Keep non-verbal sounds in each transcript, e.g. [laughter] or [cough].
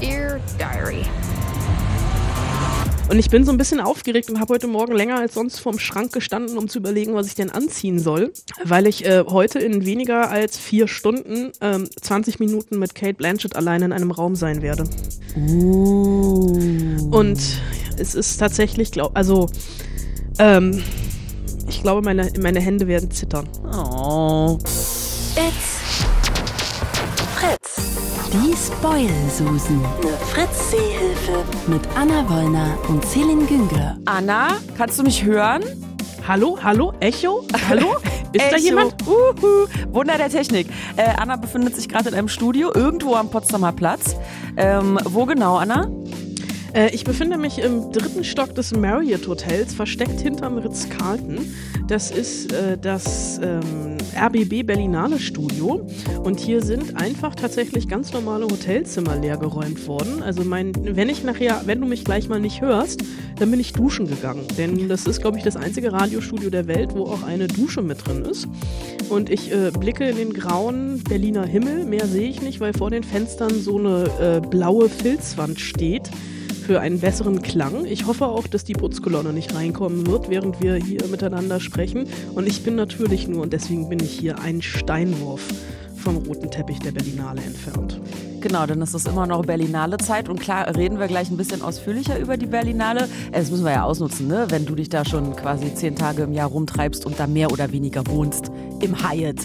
Dear Diary. Und ich bin so ein bisschen aufgeregt und habe heute Morgen länger als sonst vorm Schrank gestanden, um zu überlegen, was ich denn anziehen soll, weil ich äh, heute in weniger als vier Stunden ähm, 20 Minuten mit Kate Blanchett allein in einem Raum sein werde. Uh. Und es ist tatsächlich, glaub, also ähm, ich glaube, meine, meine Hände werden zittern. Oh. It's Fritz. Die Spoil-Susen. Eine Fritz-Seehilfe. Mit Anna Wollner und Celine Günger. Anna, kannst du mich hören? Hallo, hallo, Echo, hallo? [laughs] Ist da Echo. jemand? Uhu. Wunder der Technik. Äh, Anna befindet sich gerade in einem Studio irgendwo am Potsdamer Platz. Ähm, wo genau, Anna? Äh, ich befinde mich im dritten Stock des Marriott Hotels, versteckt hinterm Ritz-Carlton. Das ist äh, das ähm, RBB Berlinale Studio. Und hier sind einfach tatsächlich ganz normale Hotelzimmer leergeräumt worden. Also mein, wenn ich nachher, wenn du mich gleich mal nicht hörst, dann bin ich duschen gegangen. Denn das ist, glaube ich, das einzige Radiostudio der Welt, wo auch eine Dusche mit drin ist. Und ich äh, blicke in den grauen Berliner Himmel. Mehr sehe ich nicht, weil vor den Fenstern so eine äh, blaue Filzwand steht für einen besseren Klang. Ich hoffe auch, dass die Putzkolonne nicht reinkommen wird, während wir hier miteinander sprechen. Und ich bin natürlich nur, und deswegen bin ich hier, ein Steinwurf vom roten Teppich der Berlinale entfernt. Genau, dann ist es immer noch Berlinale Zeit und klar reden wir gleich ein bisschen ausführlicher über die Berlinale. Das müssen wir ja ausnutzen, ne? wenn du dich da schon quasi zehn Tage im Jahr rumtreibst und da mehr oder weniger wohnst im Hyatt.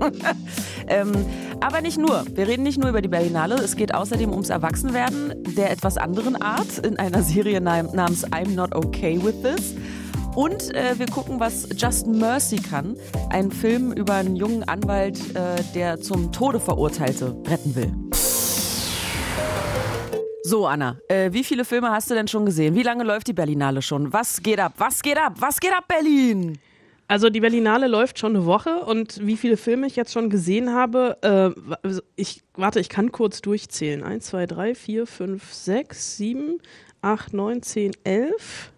[laughs] ähm, aber nicht nur. Wir reden nicht nur über die Berlinale. Es geht außerdem ums Erwachsenwerden der etwas anderen Art in einer Serie nam- namens I'm Not Okay With This. Und äh, wir gucken, was Just Mercy kann. Ein Film über einen jungen Anwalt, äh, der zum Tode Verurteilte retten will. So, Anna, äh, wie viele Filme hast du denn schon gesehen? Wie lange läuft die Berlinale schon? Was geht ab? Was geht ab? Was geht ab, Berlin? Also die Berlinale läuft schon eine Woche und wie viele Filme ich jetzt schon gesehen habe, äh, also ich warte, ich kann kurz durchzählen. 1, 2, 3, 4, 5, 6, 7, 8, 9, 10, 11,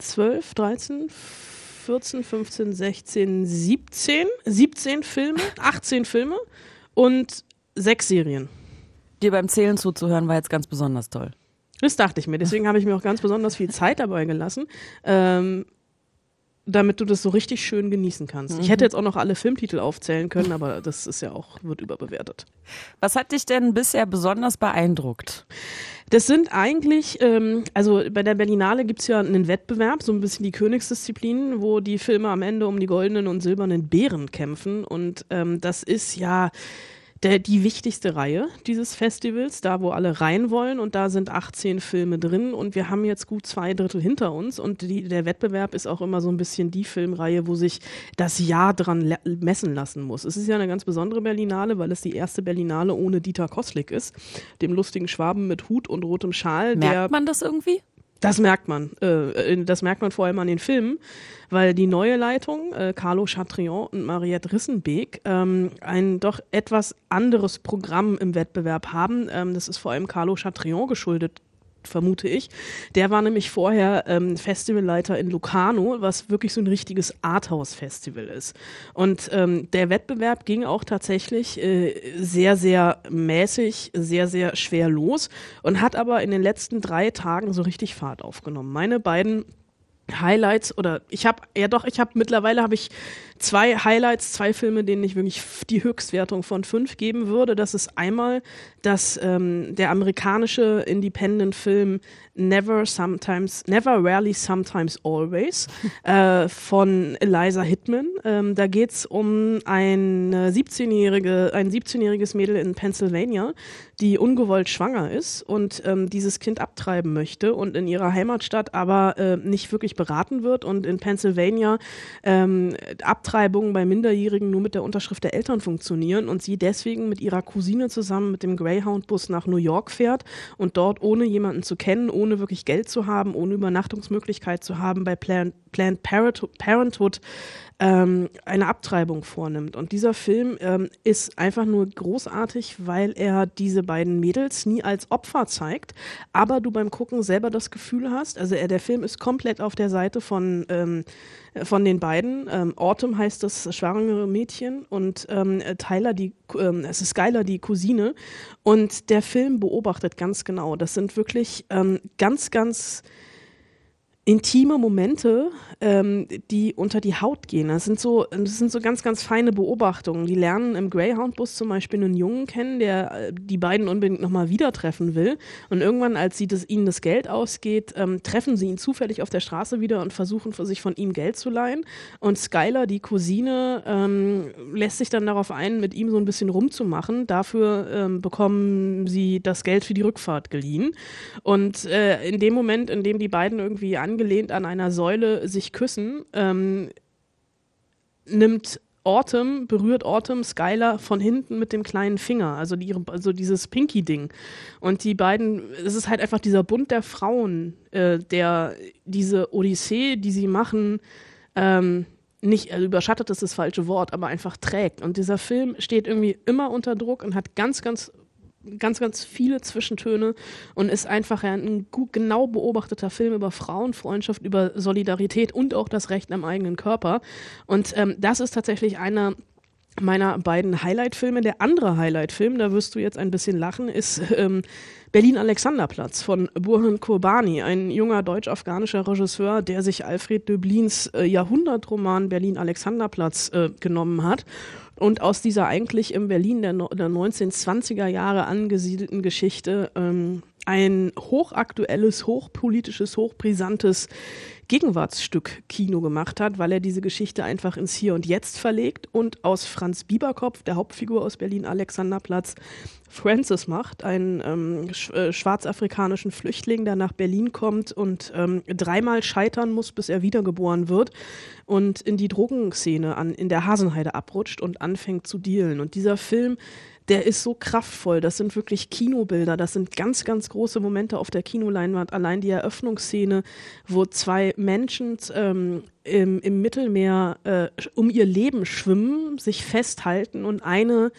12, 13, 14, 15, 16, 17, 17 Filme, [laughs] 18 Filme und sechs Serien. Dir beim Zählen zuzuhören war jetzt ganz besonders toll. Das dachte ich mir. Deswegen habe ich mir auch ganz besonders viel Zeit dabei gelassen, ähm, damit du das so richtig schön genießen kannst. Ich hätte jetzt auch noch alle Filmtitel aufzählen können, aber das ist ja auch, wird überbewertet. Was hat dich denn bisher besonders beeindruckt? Das sind eigentlich, ähm, also bei der Berlinale gibt's ja einen Wettbewerb, so ein bisschen die Königsdisziplin, wo die Filme am Ende um die goldenen und silbernen Bären kämpfen. Und ähm, das ist ja der, die wichtigste Reihe dieses Festivals, da wo alle rein wollen und da sind 18 Filme drin und wir haben jetzt gut zwei Drittel hinter uns und die, der Wettbewerb ist auch immer so ein bisschen die Filmreihe, wo sich das Jahr dran messen lassen muss. Es ist ja eine ganz besondere Berlinale, weil es die erste Berlinale ohne Dieter Koslik ist, dem lustigen Schwaben mit Hut und rotem Schal, Merkt man das irgendwie? Das merkt man. Äh, das merkt man vor allem an den Filmen, weil die neue Leitung, äh, Carlo Chatrion und Mariette Rissenbeek, ähm, ein doch etwas anderes Programm im Wettbewerb haben. Ähm, das ist vor allem Carlo Chatrion geschuldet vermute ich. Der war nämlich vorher ähm, Festivalleiter in Locarno, was wirklich so ein richtiges Arthouse-Festival ist. Und ähm, der Wettbewerb ging auch tatsächlich äh, sehr, sehr mäßig, sehr, sehr schwer los und hat aber in den letzten drei Tagen so richtig Fahrt aufgenommen. Meine beiden Highlights oder ich habe ja doch, ich habe mittlerweile habe ich zwei Highlights, zwei Filme, denen ich wirklich die Höchstwertung von fünf geben würde. Das ist einmal dass ähm, der amerikanische Independent-Film Never Sometimes, Never Rarely Sometimes Always [laughs] äh, von Eliza Hittman. Ähm, da geht's um eine 17-jährige, ein 17-jähriges Mädel in Pennsylvania, die ungewollt schwanger ist und ähm, dieses Kind abtreiben möchte und in ihrer Heimatstadt aber äh, nicht wirklich beraten wird und in Pennsylvania ähm, Abtreibungen bei Minderjährigen nur mit der Unterschrift der Eltern funktionieren und sie deswegen mit ihrer Cousine zusammen mit dem Greyhound-Bus nach New York fährt und dort ohne jemanden zu kennen, ohne wirklich Geld zu haben, ohne Übernachtungsmöglichkeit zu haben, bei Planned, Planned Parenthood, ähm, eine Abtreibung vornimmt. Und dieser Film ähm, ist einfach nur großartig, weil er diese beiden Mädels nie als Opfer zeigt, aber du beim Gucken selber das Gefühl hast, also er, der Film ist komplett auf der Seite von, ähm, von den beiden. Ähm, Autumn heißt das schwangere Mädchen und ähm, Tyler die, ähm, es ist Skylar die Cousine und der Film beobachtet ganz genau. Das sind wirklich ähm, ganz, ganz intime Momente, ähm, die unter die Haut gehen. Das sind so, das sind so ganz, ganz feine Beobachtungen. Die lernen im Greyhound-Bus zum Beispiel einen Jungen kennen, der äh, die beiden unbedingt nochmal wieder treffen will. Und irgendwann, als sie das, ihnen das Geld ausgeht, ähm, treffen sie ihn zufällig auf der Straße wieder und versuchen, sich von ihm Geld zu leihen. Und Skylar, die Cousine, ähm, lässt sich dann darauf ein, mit ihm so ein bisschen rumzumachen. Dafür ähm, bekommen sie das Geld für die Rückfahrt geliehen. Und äh, in dem Moment, in dem die beiden irgendwie angehen, angelehnt an einer Säule sich küssen, ähm, nimmt Autumn, berührt Autumn Skylar von hinten mit dem kleinen Finger, also, die, also dieses Pinky-Ding. Und die beiden, es ist halt einfach dieser Bund der Frauen, äh, der diese Odyssee, die sie machen, ähm, nicht, also überschattet ist das falsche Wort, aber einfach trägt. Und dieser Film steht irgendwie immer unter Druck und hat ganz, ganz ganz, ganz viele Zwischentöne und ist einfach ein gut, genau beobachteter Film über Frauenfreundschaft, über Solidarität und auch das Recht am eigenen Körper. Und ähm, das ist tatsächlich einer meiner beiden Highlight-Filme. Der andere Highlight-Film, da wirst du jetzt ein bisschen lachen, ist ähm, Berlin-Alexanderplatz von Burhan Kurbani, ein junger deutsch-afghanischer Regisseur, der sich Alfred Döblins äh, Jahrhundertroman Berlin-Alexanderplatz äh, genommen hat und aus dieser eigentlich im Berlin der, der 1920er Jahre angesiedelten Geschichte ähm, ein hochaktuelles, hochpolitisches, hochbrisantes Gegenwartsstück Kino gemacht hat, weil er diese Geschichte einfach ins Hier und Jetzt verlegt und aus Franz Bieberkopf, der Hauptfigur aus Berlin Alexanderplatz, Francis macht, einen ähm, sch äh, schwarzafrikanischen Flüchtling, der nach Berlin kommt und ähm, dreimal scheitern muss, bis er wiedergeboren wird und in die Drogenszene an, in der Hasenheide abrutscht und anfängt zu dealen. Und dieser Film der ist so kraftvoll. Das sind wirklich Kinobilder. Das sind ganz, ganz große Momente auf der Kinoleinwand. Allein die Eröffnungsszene, wo zwei Menschen ähm, im, im, Mittelmeer äh, um ihr Leben schwimmen, sich festhalten und eine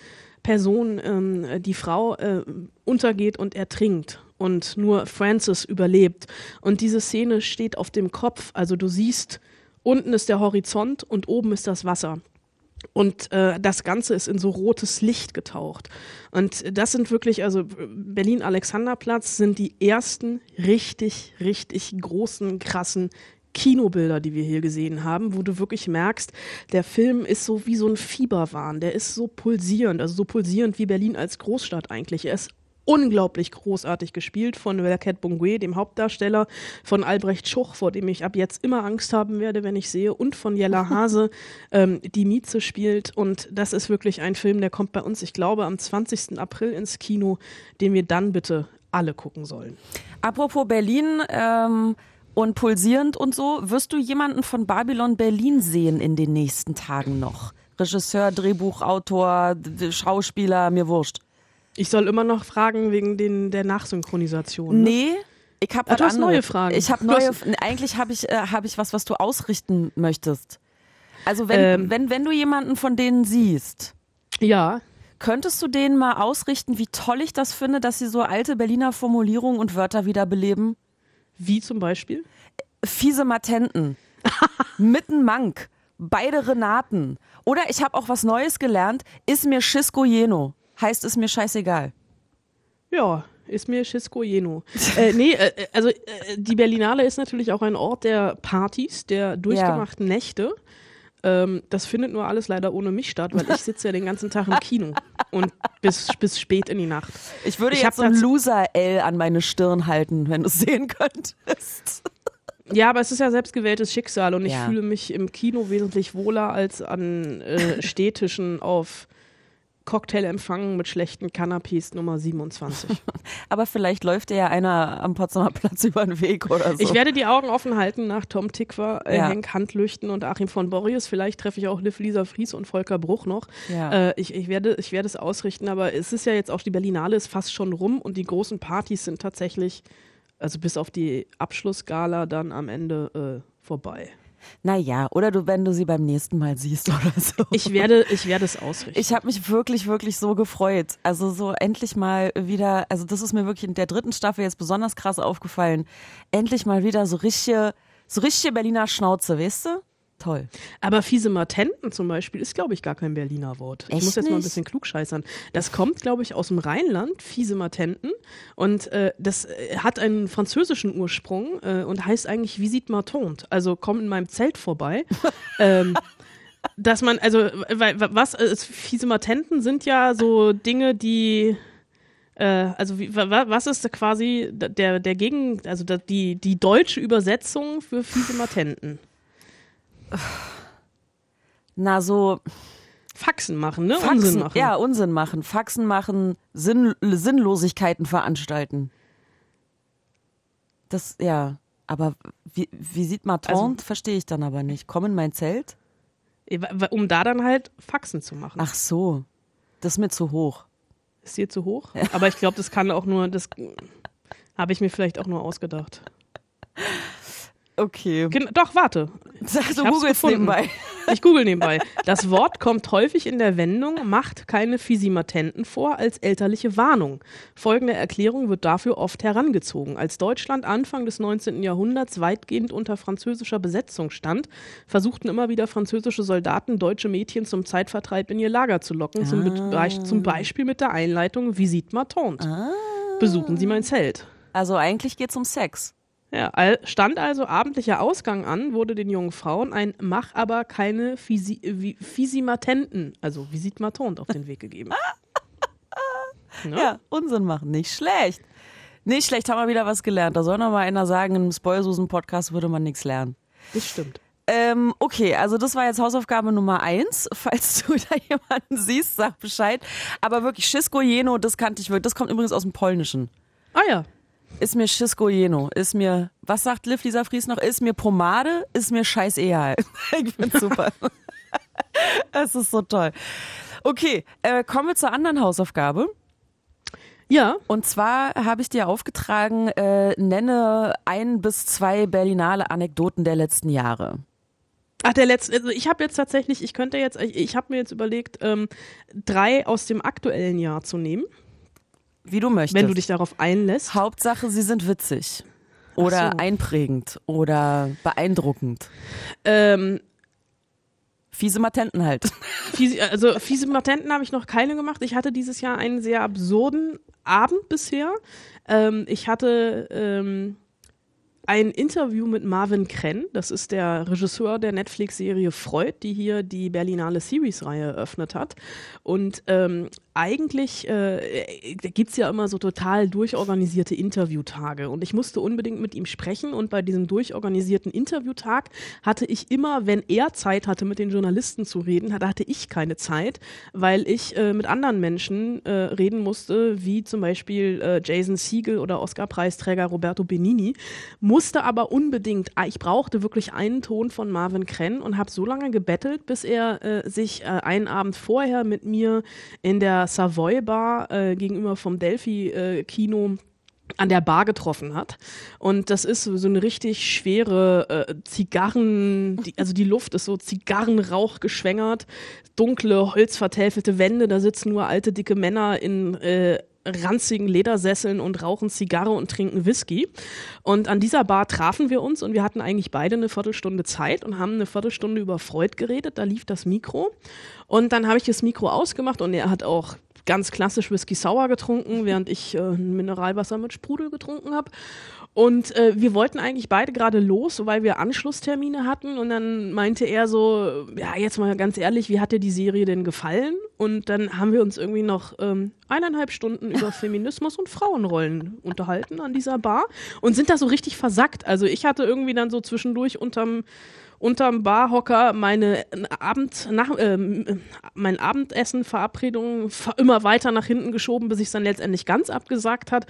Person, ähm, die Frau, äh, untergeht und ertrinkt und nur Francis überlebt. Und diese Szene steht auf dem Kopf. Also du siehst, unten ist der Horizont und oben ist das Wasser. Und äh, das Ganze ist in so rotes Licht getaucht. Und das sind wirklich, also Berlin-Alexanderplatz sind die ersten richtig, richtig großen, krassen Kinobilder, die wir hier gesehen haben, wo du wirklich merkst, der Film ist so wie so ein Fieberwahn, der ist so pulsierend, also so pulsierend wie Berlin als Großstadt eigentlich. Er ist unglaublich großartig gespielt von Verket Bungwe, dem Hauptdarsteller, von Albrecht Schuch, vor dem ich ab jetzt immer Angst haben werde, wenn ich sehe, und von Jella [laughs] Hase, ähm, die Mieze spielt. Und das ist wirklich ein Film, der kommt bei uns, ich glaube, am 20. April ins Kino, den wir dann bitte alle gucken sollen. Apropos Berlin, ähm und pulsierend und so, wirst du jemanden von Babylon Berlin sehen in den nächsten Tagen noch? Regisseur, Drehbuchautor, Schauspieler, mir wurscht. Ich soll immer noch fragen wegen den, der Nachsynchronisation. Ne? Nee. Ich habe ah, neue Fragen. Ich habe neue. Eigentlich habe ich äh, habe ich was, was du ausrichten möchtest. Also wenn ähm, wenn wenn du jemanden von denen siehst, ja, könntest du denen mal ausrichten, wie toll ich das finde, dass sie so alte Berliner Formulierungen und Wörter wiederbeleben? Wie zum Beispiel? Fiese Matenten, [laughs] mitten Mank, beide Renaten. Oder ich habe auch was Neues gelernt. Ist mir Schisco Jeno heißt es mir scheißegal. Ja, ist mir Schisco Jeno. äh, nee, äh, äh, also äh, die Berlinale ist natürlich auch ein Ort der Partys, der durchgemachten ja. Nächte. Ähm, das findet nur alles leider ohne mich statt, weil ich sitze ja den ganzen Tag im Kino und bis, bis spät in die Nacht. Ich würde ich jetzt so ein Loser-L an meine Stirn halten, wenn du es sehen könntest. Ja, aber es ist ja selbstgewähltes Schicksal und ich ja. fühle mich im Kino wesentlich wohler als an äh, Städtischen auf Cocktailempfang mit schlechten Canapés Nummer 27. [laughs] Aber vielleicht läuft ja einer am Potsdamer Platz [laughs] über den Weg oder so. Ich werde die Augen offen halten nach Tom Tickwer, äh, ja. Henk Handlüchten und Achim von Borries. Vielleicht treffe ich auch Liv Lisa Fries und Volker Bruch noch. Ja. Äh, ich, ich, werde, ich werde es ausrichten, aber es ist ja jetzt auch die Berlinale ist fast schon rum und die großen Partys sind tatsächlich, also bis auf die Abschlussgala dann am Ende äh, vorbei. Naja, oder du, wenn du sie beim nächsten Mal siehst [laughs] oder so. Ich werde, ich werde es ausrichten. Ich habe mich wirklich, wirklich so gefreut. Also so endlich mal wieder, also das ist mir wirklich in der dritten Staffel jetzt besonders krass aufgefallen. Endlich mal wieder so richtige, so richtige Berliner Schnauze, weißt du? Toll. Aber Fiesematenten zum Beispiel ist, glaube ich, gar kein Berliner Wort. ich Echt muss jetzt mal ein nicht? bisschen klugscheißern. Das kommt, glaube ich, aus dem Rheinland, Fiesematenten. Und äh, das äh, hat einen französischen Ursprung äh, und heißt eigentlich Visite ma tante. Also komm in meinem Zelt vorbei. [laughs] ähm, dass man, also, weil, was, äh, Fiesematenten sind ja so Dinge, die äh, also wie, wa, wa- was ist quasi der, der Gegen, also die, die deutsche Übersetzung für Fiesematenten? Na, so Faxen machen, ne? Faxen, Unsinn machen. ja, Unsinn machen, Faxen machen, Sinn, Sinnlosigkeiten veranstalten. Das, ja, aber wie, wie sieht man Also- verstehe ich dann aber nicht. Komm in mein Zelt? Um da dann halt Faxen zu machen. Ach so, das ist mir zu hoch. Ist dir zu hoch? Aber ich glaube, das kann auch nur, das habe ich mir vielleicht auch nur ausgedacht. [laughs] Okay. Gen doch, warte. Sag, hab's googelst gefunden. nebenbei. Ich google nebenbei. Das Wort kommt häufig in der Wendung, macht keine Fisimatenten vor, als elterliche Warnung. Folgende Erklärung wird dafür oft herangezogen. Als Deutschland Anfang des 19. Jahrhunderts weitgehend unter französischer Besetzung stand, versuchten immer wieder französische Soldaten deutsche Mädchen zum Zeitvertreib in ihr Lager zu locken, zum, Be zum Beispiel mit der Einleitung Visite ma tante. Besuchen Sie mein Zelt. Also eigentlich geht's um Sex. Ja, stand also abendlicher Ausgang an, wurde den jungen Frauen ein Mach aber keine Fisi Fisimatenten, also Visite ma tante, auf den Weg gegeben. [laughs] Ne? Ja, Unsinn machen, nicht schlecht. Nicht schlecht, haben wir wieder was gelernt. Da soll noch mal einer sagen, im Spoilsusen-Podcast würde man nichts lernen. Das stimmt. Ähm, okay, also das war jetzt Hausaufgabe Nummer eins. [laughs] Falls du da jemanden siehst, sag Bescheid. Aber wirklich, Schisko Jeno, das kannte ich wirklich. Das kommt übrigens aus dem Polnischen. Ah ja, Ist mir Schisko Jeno. Ist mir, was sagt Liv Lisa Fries noch? Ist mir Pomade, ist mir scheißegal. [laughs] ich find's [laughs] super. [laughs] Es ist so toll. Okay, äh, kommen wir zur anderen Hausaufgabe. ja, Und zwar habe ich dir aufgetragen, äh, nenne ein bis zwei Berlinale Anekdoten der letzten Jahre. Ach, der letzte, also ich habe jetzt tatsächlich, ich könnte jetzt, ich, ich habe mir jetzt überlegt, ähm, drei aus dem aktuellen Jahr zu nehmen, Wie du möchtest. wenn du dich darauf einlässt. Hauptsache, sie sind witzig. Oder so. einprägend oder beeindruckend. Ähm, Fiese Matenten halt. [laughs] Fiese, also fiese Matenten habe ich noch keine gemacht. Ich hatte dieses Jahr einen sehr absurden Abend bisher. Ähm, ich hatte ähm, ein Interview mit Marvin Krenn. Das ist der Regisseur der Netflix-Serie Freud, die hier die Berlinale Series-Reihe eröffnet hat. Und ähm, eigentlich äh, gibt's ja immer so total durchorganisierte Interviewtage. Und ich musste unbedingt mit ihm sprechen. Und bei diesem durchorganisierten Interviewtag hatte ich immer, wenn er Zeit hatte, mit den Journalisten zu reden, da hatte ich keine Zeit, weil ich äh, mit anderen Menschen äh, reden musste, wie zum Beispiel äh, Jason Siegel oder Oscar-Preisträger Roberto Benini. Musste aber unbedingt, ah, ich brauchte wirklich einen Ton von Marvin Krenn und habe so lange gebettelt, bis er äh, sich äh, einen Abend vorher mit mir in der Savoy Bar äh, gegenüber vom Delphi äh, Kino an der Bar getroffen hat. Und das ist so eine richtig schwere äh, Zigarren, die, also die Luft ist so Zigarrenrauch geschwängert, dunkle, holzvertäfelte Wände, da sitzen nur alte, dicke Männer in äh, ranzigen Ledersesseln und rauchen Zigarre und trinken Whisky. Und an dieser Bar trafen wir uns und wir hatten eigentlich beide eine Viertelstunde Zeit und haben eine Viertelstunde über Freud geredet. Da lief das Mikro. Und dann habe ich das Mikro ausgemacht und er hat auch ganz klassisch Whisky Sour getrunken, während ich äh, Mineralwasser mit Sprudel getrunken habe. Und äh, wir wollten eigentlich beide gerade los, weil wir Anschlusstermine hatten. Und dann meinte er so, ja, jetzt mal ganz ehrlich, wie hat dir die Serie denn gefallen? Und dann haben wir uns irgendwie noch ähm, eineinhalb Stunden über [laughs] Feminismus und Frauenrollen unterhalten an dieser Bar und sind da so richtig versackt. Also ich hatte irgendwie dann so zwischendurch unterm unterm Barhocker meine Abend nach ähm, mein Abendessen Verabredung immer weiter nach hinten geschoben, bis ich dann letztendlich ganz abgesagt hat.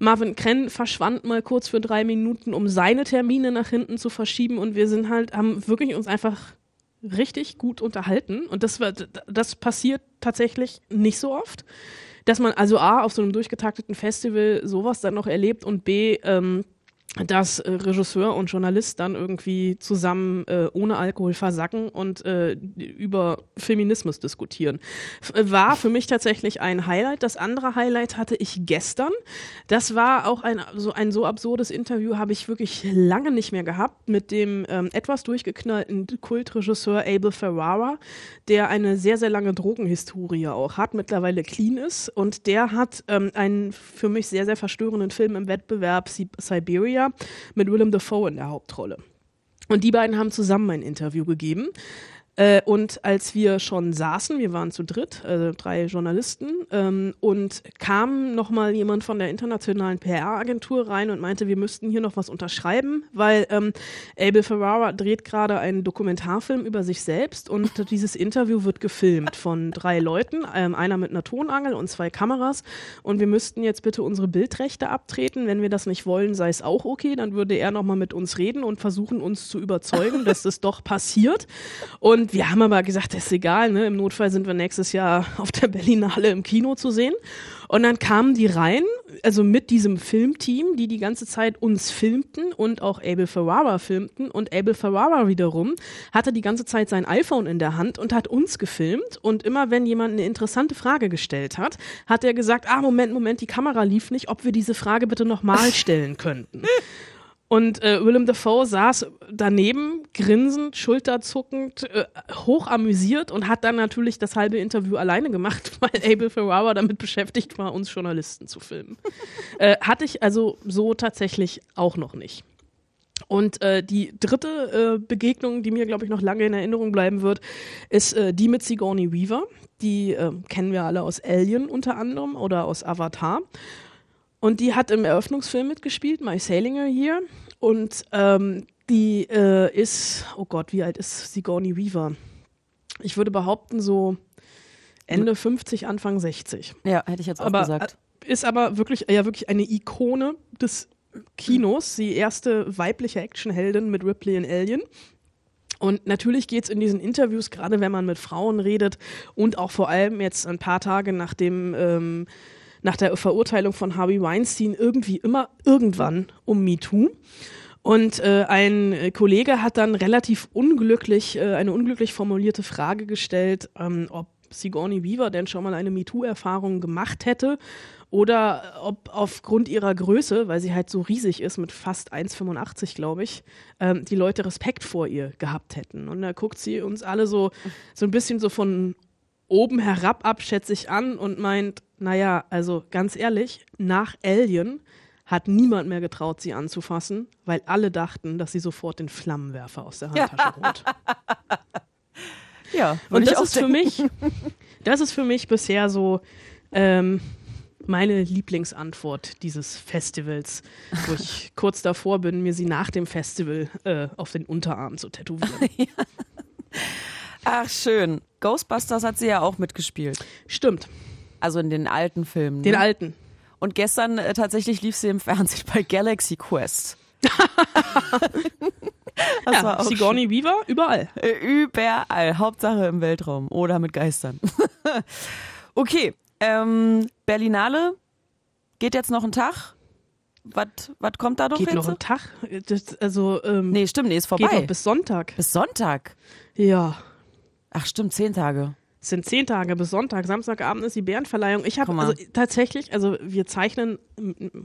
Marvin Krenn verschwand mal kurz für drei Minuten, um seine Termine nach hinten zu verschieben. Und wir sind halt haben wirklich uns einfach richtig gut unterhalten. Und das war das passiert tatsächlich nicht so oft, dass man also a auf so einem durchgetakteten Festival sowas dann noch erlebt und b ähm, dass äh, Regisseur und Journalist dann irgendwie zusammen äh, ohne Alkohol versacken und äh, über Feminismus diskutieren. F äh, war für mich tatsächlich ein Highlight. Das andere Highlight hatte ich gestern. Das war auch ein so ein so absurdes Interview habe ich wirklich lange nicht mehr gehabt mit dem ähm, etwas durchgeknallten Kultregisseur Abel Ferrara, der eine sehr sehr lange Drogenhistorie auch hat, mittlerweile clean ist und der hat ähm, einen für mich sehr sehr verstörenden Film im Wettbewerb Siberia mit Willem Dafoe in der Hauptrolle. Und die beiden haben zusammen ein Interview gegeben. Äh, und als wir schon saßen, wir waren zu dritt, äh, drei Journalisten, ähm, und kam nochmal jemand von der internationalen PR-Agentur rein und meinte, wir müssten hier noch was unterschreiben, weil ähm, Abel Ferrara dreht gerade einen Dokumentarfilm über sich selbst und [laughs] dieses Interview wird gefilmt von drei Leuten, ähm, einer mit einer Tonangel und zwei Kameras. Und wir müssten jetzt bitte unsere Bildrechte abtreten. Wenn wir das nicht wollen, sei es auch okay. Dann würde er nochmal mit uns reden und versuchen, uns zu überzeugen, [laughs] dass das doch passiert. Und wir haben aber gesagt, das ist egal, ne? Im Notfall sind wir nächstes Jahr auf der Berlinale im Kino zu sehen. Und dann kamen die rein, also mit diesem Filmteam, die die ganze Zeit uns filmten und auch Abel Ferrara filmten. Und Abel Ferrara wiederum hatte die ganze Zeit sein iPhone in der Hand und hat uns gefilmt. Und immer wenn jemand eine interessante Frage gestellt hat, hat er gesagt, ah, Moment, Moment, die Kamera lief nicht, ob wir diese Frage bitte nochmal stellen könnten. [laughs] Und äh, Willem Dafoe saß daneben, grinsend, schulterzuckend, äh, hoch amüsiert und hat dann natürlich das halbe Interview alleine gemacht, [laughs] weil Abel Ferrara damit beschäftigt war, uns Journalisten zu filmen. [laughs] äh, hatte ich also so tatsächlich auch noch nicht. Und äh, die dritte äh, Begegnung, die mir, glaube ich, noch lange in Erinnerung bleiben wird, ist äh, die mit Sigourney Weaver. Die äh, kennen wir alle aus Alien unter anderem oder aus Avatar. Und die hat im Eröffnungsfilm mitgespielt, My Sailing Here. Und ähm, die äh, ist, oh Gott, wie alt ist Sigourney Weaver? Ich würde behaupten, so Ende 50, Anfang 60. Ja, hätte ich jetzt auch aber, gesagt. Äh, ist aber wirklich, ja, wirklich eine Ikone des Kinos, die erste weibliche Actionheldin mit Ripley in Alien. Und natürlich geht es in diesen Interviews, gerade wenn man mit Frauen redet und auch vor allem jetzt ein paar Tage nach dem ähm, nach der Verurteilung von Harvey Weinstein irgendwie immer irgendwann um MeToo. Und äh, ein Kollege hat dann relativ unglücklich, äh, eine unglücklich formulierte Frage gestellt, ähm, ob Sigourney Weaver denn schon mal eine MeToo-Erfahrung gemacht hätte oder ob aufgrund ihrer Größe, weil sie halt so riesig ist, mit fast 1,85 glaube ich, ähm, die Leute Respekt vor ihr gehabt hätten. Und da guckt sie uns alle so, so ein bisschen so von oben herab abschätzig an und meint, naja, also ganz ehrlich, nach Alien hat niemand mehr getraut, sie anzufassen, weil alle dachten, dass sie sofort den Flammenwerfer aus der [laughs] Handtasche holt. ja, und das ist für mich, [laughs] das ist für mich bisher so ähm, meine Lieblingsantwort dieses Festivals, wo ich [laughs] kurz davor bin, mir sie nach dem Festival äh, auf den Unterarm zu tätowieren. ja. Ach, schön. Ghostbusters hat sie ja auch mitgespielt. Stimmt. Also in den alten Filmen. Den ne? alten. Und gestern äh, tatsächlich lief sie im Fernsehen bei Galaxy Quest. [laughs] das ja, war auch Sigourney schön. Weaver überall. Äh, überall. Hauptsache im Weltraum oder mit Geistern. [laughs] okay. Ähm, Berlinale geht jetzt noch ein Tag. Was kommt da noch? Geht noch ein Tag? Das, also, ähm, nee, stimmt, nee, ist vorbei. Geht noch bis Sonntag. Bis Sonntag? Ja. Ach stimmt, zehn Tage. Es sind zehn Tage bis Sonntag. Samstagabend ist die Bärenverleihung. Ich habe also tatsächlich, also wir zeichnen,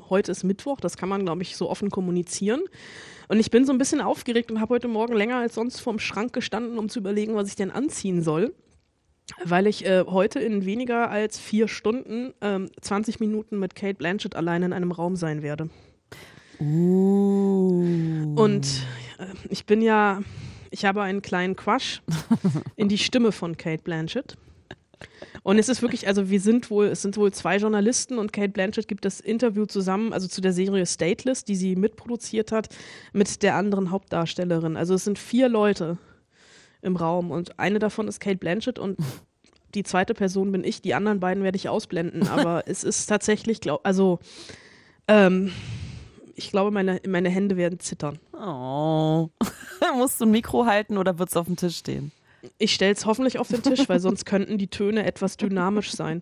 heute ist Mittwoch, das kann man, glaube ich, so offen kommunizieren. Und ich bin so ein bisschen aufgeregt und habe heute Morgen länger als sonst vorm Schrank gestanden, um zu überlegen, was ich denn anziehen soll. Weil ich äh, heute in weniger als vier Stunden ähm, 20 Minuten mit Kate Blanchett allein in einem Raum sein werde. Uh. Und äh, ich bin ja ich habe einen kleinen Crush in die Stimme von Kate Blanchett. Und es ist wirklich, also wir sind wohl, es sind wohl zwei Journalisten und Kate Blanchett gibt das Interview zusammen, also zu der Serie Stateless, die sie mitproduziert hat, mit der anderen Hauptdarstellerin. Also es sind vier Leute im Raum und eine davon ist Kate Blanchett und die zweite Person bin ich. Die anderen beiden werde ich ausblenden, aber [laughs] es ist tatsächlich, glaub, also ähm, ich glaube, meine, meine Hände werden zittern. Oh. [laughs] Musst du ein Mikro halten oder wird es auf dem Tisch stehen? Ich stelle es hoffentlich auf den Tisch, weil sonst [laughs] könnten die Töne etwas dynamisch sein.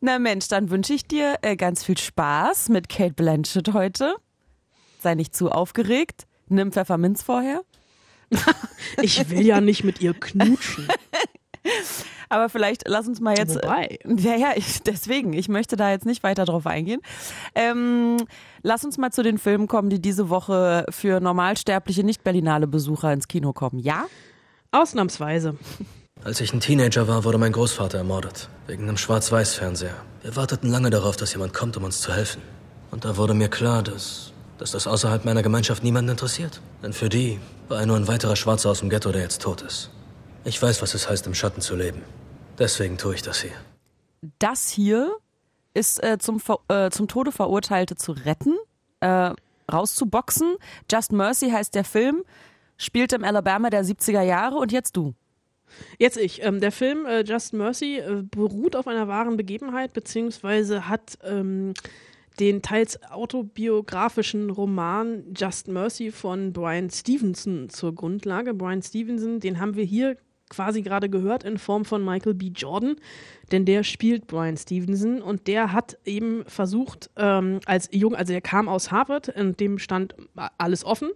Na Mensch, dann wünsche ich dir äh, ganz viel Spaß mit Kate Blanchett heute. sei nicht zu aufgeregt. Nimm Pfefferminz vorher. ich will ja nicht mit ihr knutschen. [laughs] Aber vielleicht lass uns mal jetzt. Wobei. Ja, ja, ich, [laughs] deswegen. Ich möchte da jetzt nicht weiter drauf eingehen. Ähm, lass uns mal zu den Filmen kommen, die diese Woche für normalsterbliche, nicht Berlinale Besucher ins Kino kommen. Ja? Ausnahmsweise. Als ich ein Teenager war, wurde mein Großvater ermordet. Wegen einem Schwarz-Weiß-Fernseher. Wir warteten lange darauf, dass jemand kommt, um uns zu helfen. Und da wurde mir klar, dass, dass das außerhalb meiner Gemeinschaft niemanden interessiert. Denn für die war er nur ein weiterer Schwarzer aus dem Ghetto, der jetzt tot ist. Ich weiß, was es heißt, im Schatten zu leben. Deswegen tue ich das hier. Das hier ist äh, zum, äh, zum Tode Verurteilte zu retten, äh, rauszuboxen. Just Mercy heißt der Film, spielt im Alabama der 70er Jahre und jetzt du. Jetzt ich. Ähm, der Film äh, Just Mercy äh, beruht auf einer wahren Begebenheit, beziehungsweise hat ähm, den teils autobiografischen Roman Just Mercy von Brian Stevenson zur Grundlage. Brian Stevenson, den haben wir hier quasi gerade gehört in Form von Michael B. Jordan, denn der spielt Brian Stevenson und der hat eben versucht, ähm, als jung, also er kam aus Harvard, in dem stand alles offen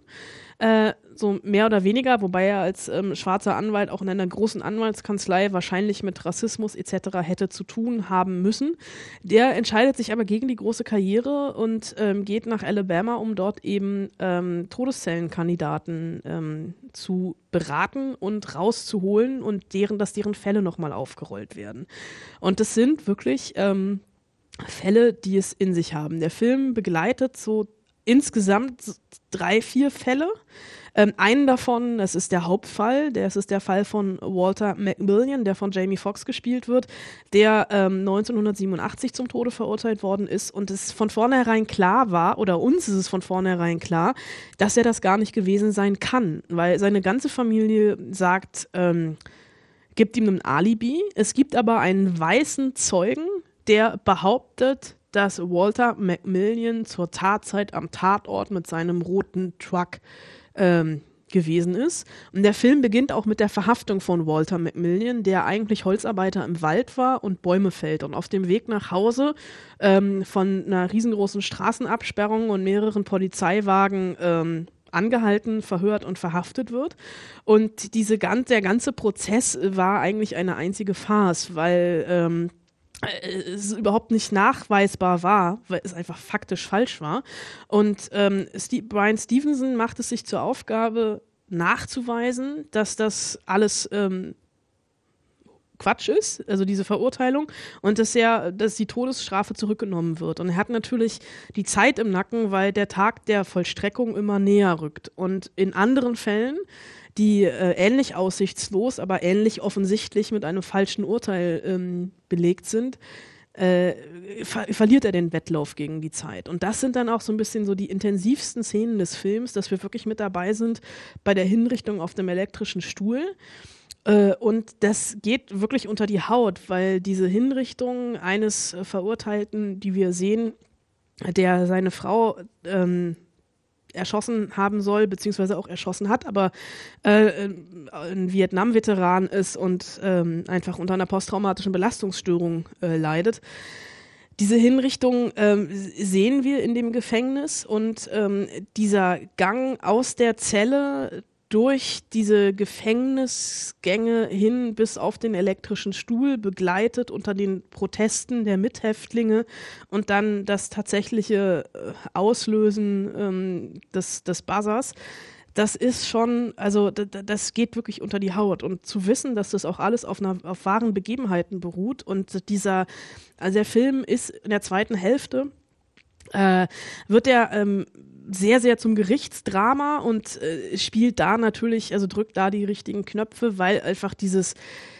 äh, so mehr oder weniger, wobei er als ähm, schwarzer Anwalt auch in einer großen Anwaltskanzlei wahrscheinlich mit Rassismus etc. hätte zu tun haben müssen. Der entscheidet sich aber gegen die große Karriere und ähm, geht nach Alabama, um dort eben ähm, Todeszellenkandidaten ähm, zu beraten und rauszuholen und deren, dass deren Fälle nochmal aufgerollt werden. Und das sind wirklich ähm, Fälle, die es in sich haben. Der Film begleitet so insgesamt drei, vier Fälle. Ähm, einen davon, das ist der Hauptfall, das ist der Fall von Walter Macmillan, der von Jamie Foxx gespielt wird, der ähm, 1987 zum Tode verurteilt worden ist und es von vornherein klar war, oder uns ist es von vornherein klar, dass er das gar nicht gewesen sein kann, weil seine ganze Familie sagt, ähm, gibt ihm ein Alibi. Es gibt aber einen weißen Zeugen, der behauptet, dass Walter Macmillan zur Tatzeit am Tatort mit seinem roten Truck ähm, gewesen ist. Und der Film beginnt auch mit der Verhaftung von Walter Macmillan, der eigentlich Holzarbeiter im Wald war und Bäume fällt. Und auf dem Weg nach Hause ähm, von einer riesengroßen Straßenabsperrung und mehreren Polizeiwagen ähm, angehalten, verhört und verhaftet wird. Und diese, der ganze Prozess war eigentlich eine einzige Farce, weil ähm, äh, es überhaupt nicht nachweisbar war, weil es einfach faktisch falsch war. Und ähm, Steve, Brian Stevenson macht es sich zur Aufgabe, nachzuweisen, dass das alles ähm, Quatsch ist, also diese Verurteilung, und dass er, dass die Todesstrafe zurückgenommen wird. Und er hat natürlich die Zeit im Nacken, weil der Tag der Vollstreckung immer näher rückt. Und in anderen Fällen die äh, ähnlich aussichtslos, aber ähnlich offensichtlich mit einem falschen Urteil ähm, belegt sind, äh, ver verliert er den Wettlauf gegen die Zeit. Und das sind dann auch so ein bisschen so die intensivsten Szenen des Films, dass wir wirklich mit dabei sind bei der Hinrichtung auf dem elektrischen Stuhl. Äh, und das geht wirklich unter die Haut, weil diese Hinrichtung eines Verurteilten, die wir sehen, der seine Frau ähm, erschossen haben soll, beziehungsweise auch erschossen hat, aber äh, ein Vietnam-Veteran ist und ähm, einfach unter einer posttraumatischen Belastungsstörung äh, leidet. Diese Hinrichtung ähm, sehen wir in dem Gefängnis und ähm, dieser Gang aus der Zelle durch diese Gefängnisgänge hin bis auf den elektrischen Stuhl begleitet unter den Protesten der Mithäftlinge und dann das tatsächliche äh, Auslösen ähm, des, des Buzzers. Das ist schon, also das geht wirklich unter die Haut. Und zu wissen, dass das auch alles auf, einer, auf wahren Begebenheiten beruht und dieser, also der Film ist in der zweiten Hälfte, äh, wird der ähm, sehr, sehr zum Gerichtsdrama und äh, spielt da natürlich, also drückt da die richtigen Knöpfe, weil einfach dieses,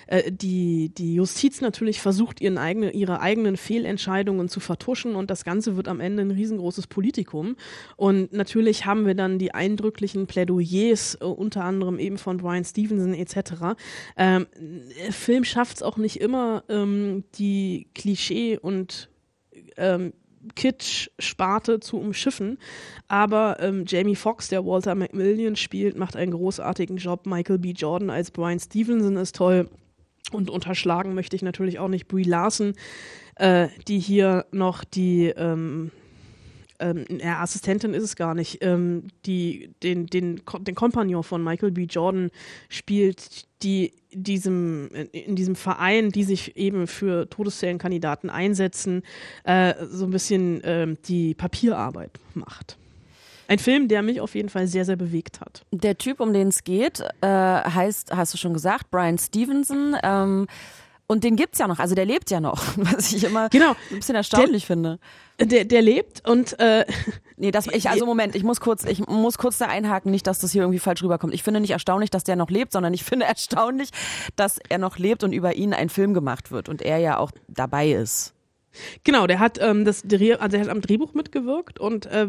äh, die, die Justiz natürlich versucht, ihren eigene, ihre eigenen Fehlentscheidungen zu vertuschen und das Ganze wird am Ende ein riesengroßes Politikum. Und natürlich haben wir dann die eindrücklichen Plädoyers, äh, unter anderem eben von Brian Stevenson etc. Ähm, Film schafft es auch nicht immer, ähm, die Klischee und ähm, Kitsch-Sparte zu umschiffen. Aber ähm, Jamie Foxx, der Walter Macmillan spielt, macht einen großartigen Job. Michael B. Jordan als Brian Stevenson ist toll. Und unterschlagen möchte ich natürlich auch nicht Brie Larson, äh, die hier noch die ähm, ähm, ja, Assistentin ist es gar nicht, ähm, die den, den, den Kompagnon von Michael B. Jordan spielt, die diesem, in diesem Verein, die sich eben für Todeszellenkandidaten einsetzen, äh, so ein bisschen äh, die Papierarbeit macht. Ein Film, der mich auf jeden Fall sehr, sehr bewegt hat. Der Typ, um den es geht, äh, heißt, hast du schon gesagt, Brian Stevenson. Ähm, und den gibt's ja noch, also der lebt ja noch, [laughs] was ich immer genau. ein bisschen erstaunlich der, finde. Der, der lebt und äh, [laughs] Nee, das ich [laughs] also Moment, ich muss kurz ich muss kurz da einhaken, nicht dass das hier irgendwie falsch rüberkommt. Ich finde nicht erstaunlich, dass der noch lebt, sondern ich finde erstaunlich, dass er noch lebt und über ihn ein Film gemacht wird und er ja auch dabei ist. Genau, der hat ähm, das also er hat am Drehbuch mitgewirkt und äh,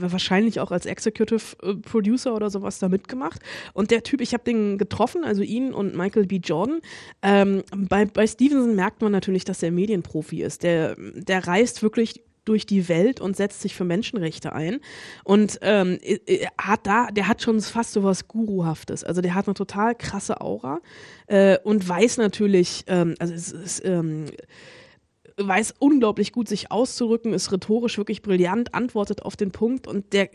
wahrscheinlich auch als Executive äh, Producer oder sowas da mitgemacht. Und der Typ, ich habe den getroffen, also ihn und Michael B. Jordan. Ähm, bei, bei Stevenson merkt man natürlich, dass er Medienprofi ist. Der, der reist wirklich durch die Welt und setzt sich für Menschenrechte ein und ähm, hat da, der hat schon fast so was Guruhaftes. Also der hat eine total krasse Aura äh, und weiß natürlich, ähm, also es ist ähm, weiß unglaublich gut, sich auszurücken, ist rhetorisch wirklich brillant, antwortet auf den Punkt und der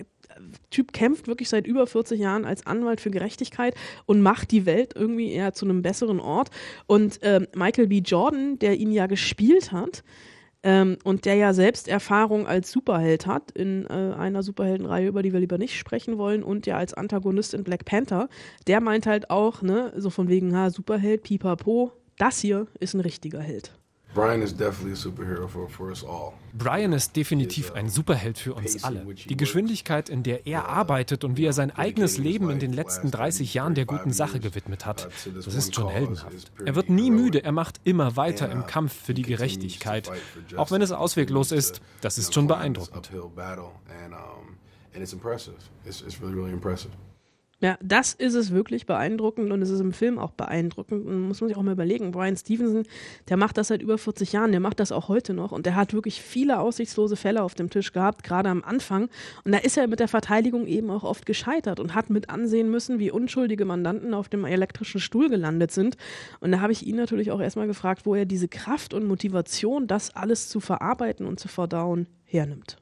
Typ kämpft wirklich seit über 40 Jahren als Anwalt für Gerechtigkeit und macht die Welt irgendwie eher zu einem besseren Ort. Und ähm, Michael B. Jordan, der ihn ja gespielt hat, ähm, und der ja selbst Erfahrung als Superheld hat in äh, einer Superheldenreihe, über die wir lieber nicht sprechen wollen, und ja als Antagonist in Black Panther, der meint halt auch, ne, so von wegen, ha, Superheld, pipapo, das hier ist ein richtiger Held. Brian is definitely a superhero for, for us all. Brian ist definitiv ein Superheld für uns alle. Die Geschwindigkeit, in der er arbeitet und wie er sein eigenes Leben in den letzten 30 Jahren der guten Sache gewidmet hat, das ist schon heldenhaft. Er wird nie müde, er macht immer weiter im Kampf für die Gerechtigkeit. Auch wenn es ausweglos ist, das ist schon beeindruckend. Ja, das ist es wirklich beeindruckend und es ist im Film auch beeindruckend. Und muss man sich auch mal überlegen. Brian Stevenson, der macht das seit über 40 Jahren, der macht das auch heute noch und der hat wirklich viele aussichtslose Fälle auf dem Tisch gehabt, gerade am Anfang. Und da ist er mit der Verteidigung eben auch oft gescheitert und hat mit ansehen müssen, wie unschuldige Mandanten auf dem elektrischen Stuhl gelandet sind. Und da habe ich ihn natürlich auch erstmal gefragt, wo er diese Kraft und Motivation, das alles zu verarbeiten und zu verdauen, hernimmt.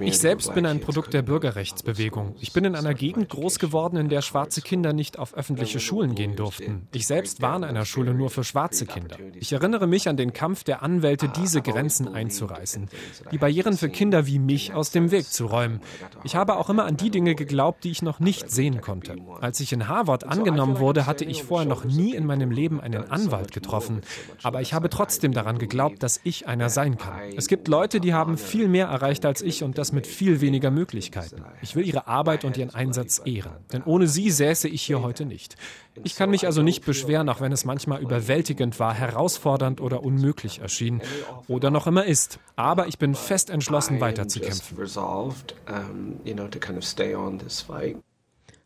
Ich selbst bin ein Produkt der Bürgerrechtsbewegung. Ich bin in einer Gegend groß geworden, in der schwarze Kinder nicht auf öffentliche Schulen gehen durften. Ich selbst war in einer Schule nur für schwarze Kinder. Ich erinnere mich an den Kampf der Anwälte, diese Grenzen einzureißen, die Barrieren für Kinder wie mich aus dem Weg zu räumen. Ich habe auch immer an die Dinge geglaubt, die ich noch nicht sehen konnte. Als ich in Harvard angenommen wurde, hatte ich vorher noch nie in meinem Leben einen Anwalt getroffen. Aber ich habe trotzdem daran geglaubt, dass ich einer sein sein kann. Es gibt Leute, die haben viel mehr erreicht als ich und das mit viel weniger Möglichkeiten. Ich will ihre Arbeit und ihren Einsatz ehren, denn ohne sie säße ich hier heute nicht. Ich kann mich also nicht beschweren, auch wenn es manchmal überwältigend war, herausfordernd oder unmöglich erschien oder noch immer ist. Aber ich bin fest entschlossen, weiterzukämpfen.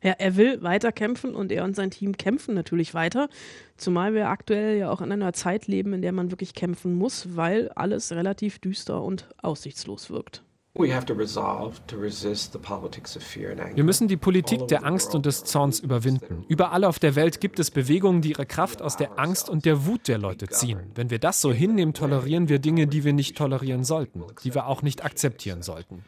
Ja, er will weiter kämpfen und er und sein Team kämpfen natürlich weiter. Zumal wir aktuell ja auch in einer Zeit leben, in der man wirklich kämpfen muss, weil alles relativ düster und aussichtslos wirkt. Wir müssen die Politik der Angst und des Zorns überwinden. Überall auf der Welt gibt es Bewegungen, die ihre Kraft aus der Angst und der Wut der Leute ziehen. Wenn wir das so hinnehmen, tolerieren wir Dinge, die wir nicht tolerieren sollten, die wir auch nicht akzeptieren sollten.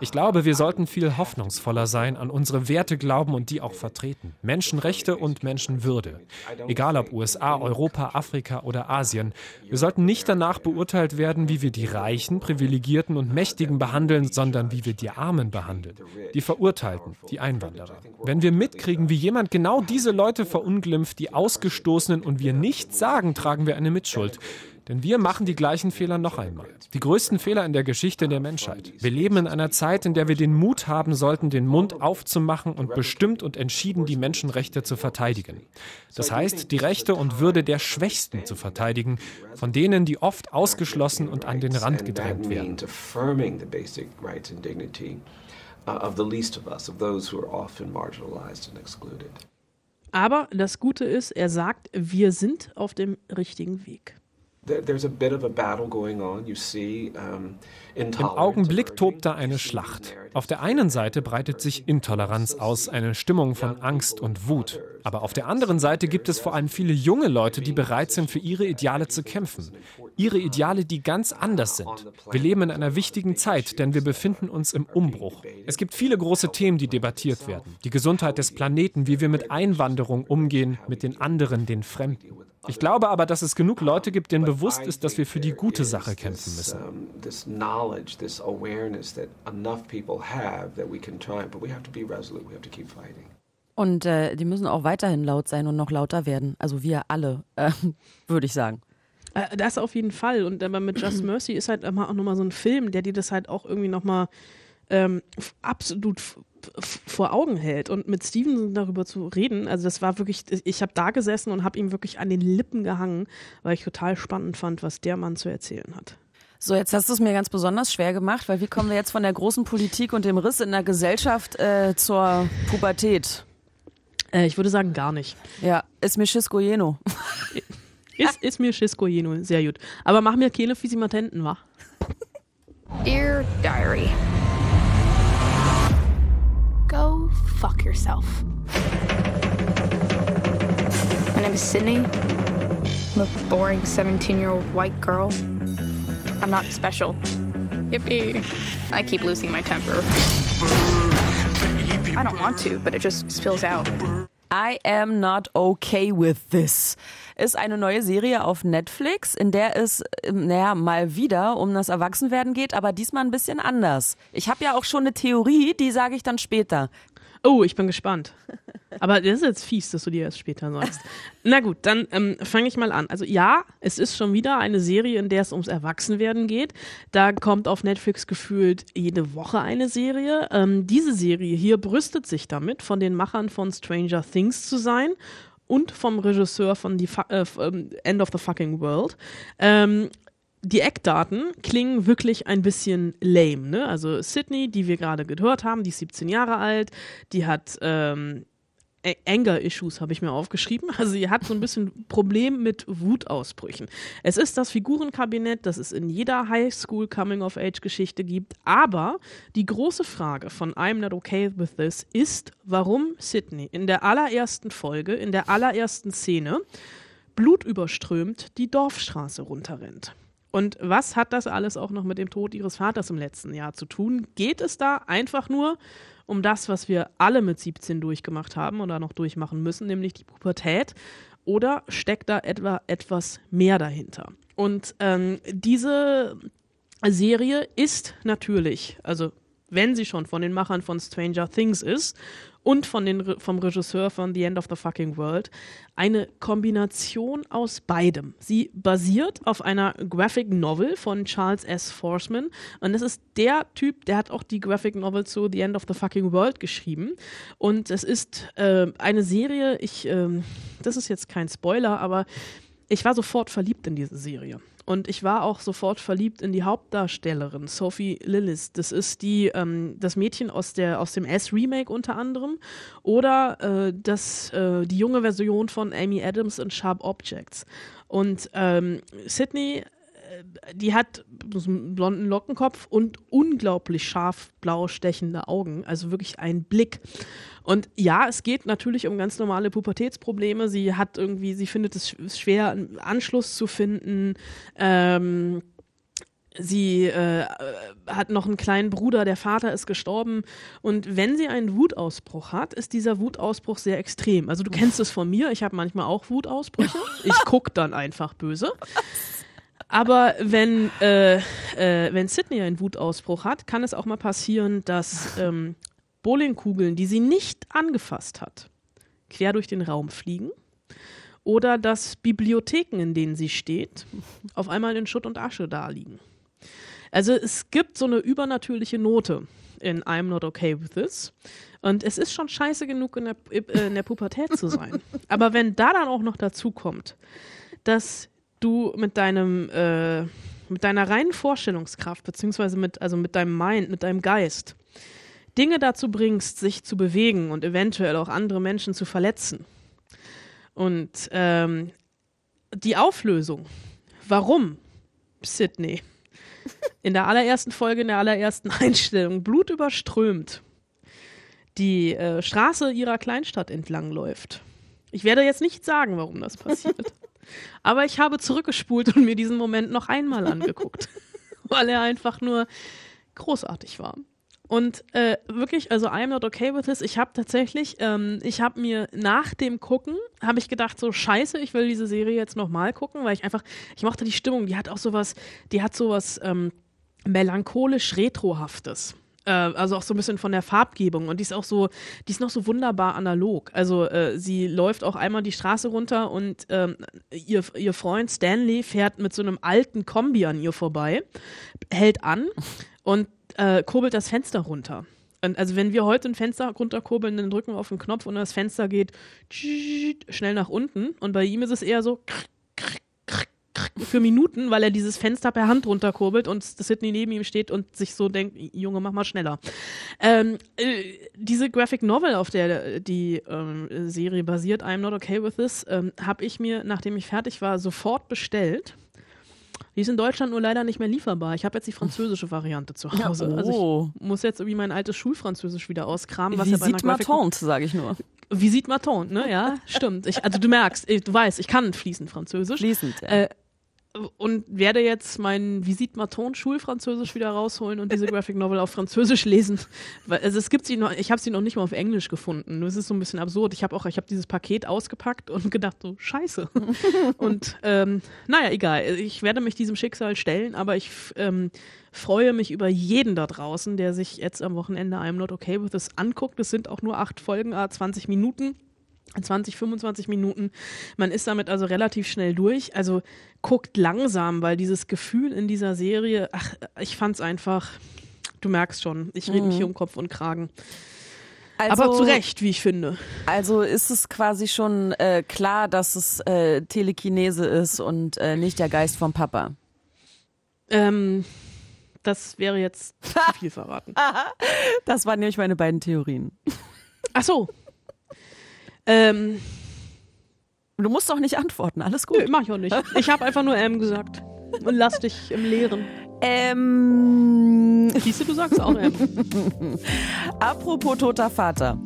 Ich glaube, wir sollten viel hoffnungsvoller sein, an unsere Werte glauben und die auch vertreten. Menschenrechte und Menschenwürde. Egal ob USA, Europa, Afrika oder Asien. Wir sollten nicht danach beurteilt werden, wie wir die Reichen, Privilegierten und Mächtigen behandeln, sondern wie wir die Armen behandeln. Die Verurteilten, die Einwanderer. Wenn wir mitkriegen, wie jemand genau diese Leute verunglimpft, die Ausgestoßenen und wir nichts sagen, tragen wir eine Mitschuld. Denn wir machen die gleichen Fehler noch einmal. Die größten Fehler in der Geschichte der Menschheit. Wir leben in einer Zeit, in der wir den Mut haben sollten, den Mund aufzumachen und bestimmt und entschieden die Menschenrechte zu verteidigen. Das heißt, die Rechte und Würde der Schwächsten zu verteidigen, von denen, die oft ausgeschlossen und an den Rand gedrängt werden. Aber das Gute ist, er sagt, wir sind auf dem richtigen Weg. Im Augenblick tobt da eine Schlacht. Auf der einen Seite breitet sich Intoleranz aus, eine Stimmung von Angst und Wut. Aber auf der anderen Seite gibt es vor allem viele junge Leute, die bereit sind, für ihre Ideale zu kämpfen. Ihre Ideale, die ganz anders sind. Wir leben in einer wichtigen Zeit, denn wir befinden uns im Umbruch. Es gibt viele große Themen, die debattiert werden. Die Gesundheit des Planeten, wie wir mit Einwanderung umgehen, mit den anderen, den Fremden. Ich glaube aber, dass es genug Leute gibt, denen bewusst ist, dass wir für die gute Sache kämpfen müssen. Und äh, die müssen auch weiterhin laut sein und noch lauter werden. Also wir alle, äh, [laughs] würde ich sagen. Äh, das auf jeden Fall. Und aber mit Just Mercy ist halt immer auch nochmal so ein Film, der dir das halt auch irgendwie nochmal ähm, absolut vor Augen hält und mit Steven darüber zu reden, also das war wirklich, ich habe da gesessen und habe ihm wirklich an den Lippen gehangen, weil ich total spannend fand, was der Mann zu erzählen hat. So, jetzt hast du es mir ganz besonders schwer gemacht, weil wie kommen wir jetzt von der großen Politik und dem Riss in der Gesellschaft äh, zur Pubertät? Äh, ich würde sagen, gar nicht. Ja, ist mir Schisco Jeno. [laughs] ist, ist mir Schisco Jeno, sehr gut. Aber mach mir keine Fisimatenten, wa? Dear Diary. Go fuck yourself. My name is Sydney. I'm a boring 17 year old white girl. I'm not special. Yippee. I keep losing my temper. I don't want to, but it just spills out. I am not okay with this ist eine neue Serie auf Netflix, in der es, ähm, naja, mal wieder um das Erwachsenwerden geht, aber diesmal ein bisschen anders. Ich habe ja auch schon eine Theorie, die sage ich dann später. Oh, ich bin gespannt. Aber das ist jetzt fies, dass du dir erst später sagst. Na gut, dann ähm, fange ich mal an. Also ja, es ist schon wieder eine Serie, in der es ums Erwachsenwerden geht. Da kommt auf Netflix gefühlt jede Woche eine Serie. Ähm, diese Serie hier brüstet sich damit, von den Machern von Stranger Things zu sein und vom Regisseur von die, äh, ähm, End of the Fucking World. Ähm, die Eckdaten klingen wirklich ein bisschen lame. Ne? Also Sydney, die wir gerade gehört haben, die ist 17 Jahre alt, die hat ähm, Anger-Issues habe ich mir aufgeschrieben. Also sie hat so ein bisschen Problem mit Wutausbrüchen. Es ist das Figurenkabinett, das es in jeder Highschool-Coming-of-Age-Geschichte gibt. Aber die große Frage von I'm not okay with this ist, warum Sydney in der allerersten Folge, in der allerersten Szene, blutüberströmt die Dorfstraße runterrennt. Und was hat das alles auch noch mit dem Tod ihres Vaters im letzten Jahr zu tun? Geht es da einfach nur um das, was wir alle mit 17 durchgemacht haben oder noch durchmachen müssen, nämlich die Pubertät? Oder steckt da etwa etwas mehr dahinter? Und ähm, diese Serie ist natürlich, also wenn sie schon von den Machern von Stranger Things ist und von den, vom Regisseur von The End of the Fucking World, eine Kombination aus beidem. Sie basiert auf einer Graphic Novel von Charles S. Forsman und das ist der Typ, der hat auch die Graphic Novel zu The End of the Fucking World geschrieben und es ist äh, eine Serie, ich, äh, das ist jetzt kein Spoiler, aber ich war sofort verliebt in diese Serie. Und ich war auch sofort verliebt in die Hauptdarstellerin, Sophie Lillis. Das ist die, ähm, das Mädchen aus, der, aus dem S-Remake unter anderem. Oder äh, das, äh, die junge Version von Amy Adams in Sharp Objects. Und ähm, Sydney die hat so einen blonden Lockenkopf und unglaublich scharf blau stechende Augen, also wirklich ein Blick. Und ja, es geht natürlich um ganz normale Pubertätsprobleme. Sie hat irgendwie, sie findet es schwer, einen Anschluss zu finden. Ähm, sie äh, hat noch einen kleinen Bruder, der Vater ist gestorben. Und wenn sie einen Wutausbruch hat, ist dieser Wutausbruch sehr extrem. Also du kennst es von mir, ich habe manchmal auch Wutausbrüche. [laughs] Ich gucke dann einfach böse. Aber wenn, äh, äh, wenn Sydney einen Wutausbruch hat, kann es auch mal passieren, dass ähm, Bowlingkugeln, die sie nicht angefasst hat, quer durch den Raum fliegen. Oder dass Bibliotheken, in denen sie steht, auf einmal in Schutt und Asche daliegen. Also es gibt so eine übernatürliche Note in I'm not okay with this. Und es ist schon scheiße genug, in der, äh, in der Pubertät zu sein. [laughs] Aber wenn da dann auch noch dazu kommt, dass du mit deinem, äh, mit deiner reinen Vorstellungskraft, beziehungsweise mit, also mit deinem Mind, mit deinem Geist, Dinge dazu bringst, sich zu bewegen und eventuell auch andere Menschen zu verletzen. Und ähm, die Auflösung, warum Sydney in der allerersten Folge, in der allerersten [laughs] Einstellung blutüberströmt die äh, Straße ihrer Kleinstadt entlang läuft. Ich werde jetzt nicht sagen, warum das passiert. Aber ich habe zurückgespult und mir diesen Moment noch einmal angeguckt, [laughs] weil er einfach nur großartig war. Und äh, wirklich, also I'm not okay with this. Ich habe tatsächlich, ähm, ich habe mir nach dem Gucken, habe ich gedacht, so scheiße, ich will diese Serie jetzt nochmal gucken, weil ich einfach, ich mochte die Stimmung, die hat auch sowas, die hat sowas ähm, melancholisch-retrohaftes äh, also auch so ein bisschen von der Farbgebung und die ist auch so, die ist noch so wunderbar analog. Also äh, sie läuft auch einmal die Straße runter und ähm, ihr, ihr Freund Stanley fährt mit so einem alten Kombi an ihr vorbei, hält an und äh, kurbelt das Fenster runter. Und also wenn wir heute ein Fenster runterkurbeln, dann drücken wir auf den Knopf und das Fenster geht schnell nach unten. Und bei ihm ist es eher so für Minuten, weil er dieses Fenster per Hand runterkurbelt und Sydney neben ihm steht und sich so denkt, Junge, mach mal schneller. Ähm, äh, diese Graphic Novel, auf der die ähm, Serie basiert, I'm Not Okay With This, ähm, habe ich mir, nachdem ich fertig war, sofort bestellt die ist in Deutschland nur leider nicht mehr lieferbar. Ich habe jetzt die französische Variante zu Hause. Ja, oh. Also ich muss jetzt irgendwie mein altes Schulfranzösisch wieder auskramen. Was Visite ja bei einer Matante, sage ich nur. Visite Matante, ne? Ja, stimmt. Ich, also du merkst, du weißt, ich kann fließend Französisch. Fließend, ja. Äh, und werde jetzt mein Visite Maton Schulfranzösisch wieder rausholen und diese [laughs] Graphic Novel auf Französisch lesen. Weil, also es gibt sie noch, ich habe sie noch nicht mal auf Englisch gefunden. Das ist so ein bisschen absurd. Ich habe auch, ich habe dieses Paket ausgepackt und [laughs] gedacht so Scheiße. [laughs] und ähm, naja, egal. Ich werde mich diesem Schicksal stellen, aber ich ähm, freue mich über jeden da draußen, der sich jetzt am Wochenende I'm Not Okay With This anguckt. Es sind auch nur acht Folgen, 20 Minuten. 20, 25 Minuten. Man ist damit also relativ schnell durch. Also guckt langsam, weil dieses Gefühl in dieser Serie, ach, ich fand's einfach, du merkst schon, ich rede mich hier um Kopf und Kragen. Also, Aber zu Recht, wie ich finde. Also ist es quasi schon äh, klar, dass es äh, Telekinese ist und äh, nicht der Geist vom Papa. Ähm, das wäre jetzt [laughs] zu viel verraten. [laughs] Das waren nämlich meine beiden Theorien. Ach so. Ähm, Du musst doch nicht antworten, alles gut. nö, mach ich auch nicht. Ich habe einfach nur M gesagt. Und lass dich im Leeren. Ähm, Siehst du, du sagst auch M. [laughs] apropos toter Vater.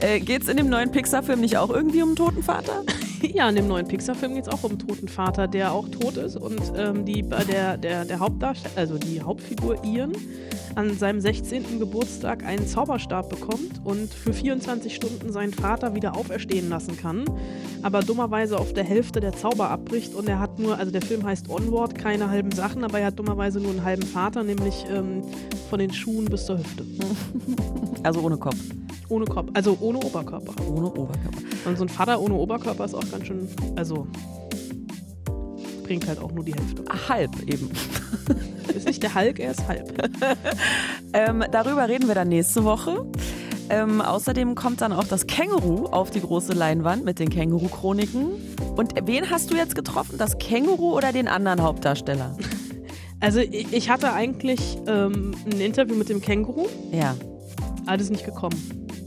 Äh, geht's in dem neuen Pixar-Film nicht auch irgendwie um einen toten Vater? [laughs] [laughs] Ja, in dem neuen Pixar-Film geht es auch um einen toten Vater, der auch tot ist und ähm, die, äh, der, der, der Hauptdarsteller, also die Hauptfigur Ian, an seinem 16. Geburtstag einen Zauberstab bekommt und für 24 Stunden seinen Vater wieder auferstehen lassen kann, aber dummerweise auf der Hälfte der Zauber abbricht und er hat nur, also der Film heißt Onward, keine halben Sachen, aber er hat dummerweise nur einen halben Vater, nämlich ähm, von den Schuhen bis zur Hüfte. Also ohne Kopf. Ohne Kopf, also ohne Oberkörper. Ohne Oberkörper. Und so ein Vater ohne Oberkörper ist auch ganz schön, also bringt halt auch nur die Hälfte. Halb eben. [laughs] Ist nicht der Hulk, er ist halb. [laughs] Ähm, darüber reden wir dann nächste Woche. Ähm, außerdem kommt dann auch das Känguru auf die große Leinwand mit den Känguru-Chroniken. Und wen hast du jetzt getroffen? Das Känguru oder den anderen Hauptdarsteller? [laughs] Also ich ich hatte eigentlich ähm, ein Interview mit dem Känguru, Ja. alles nicht gekommen.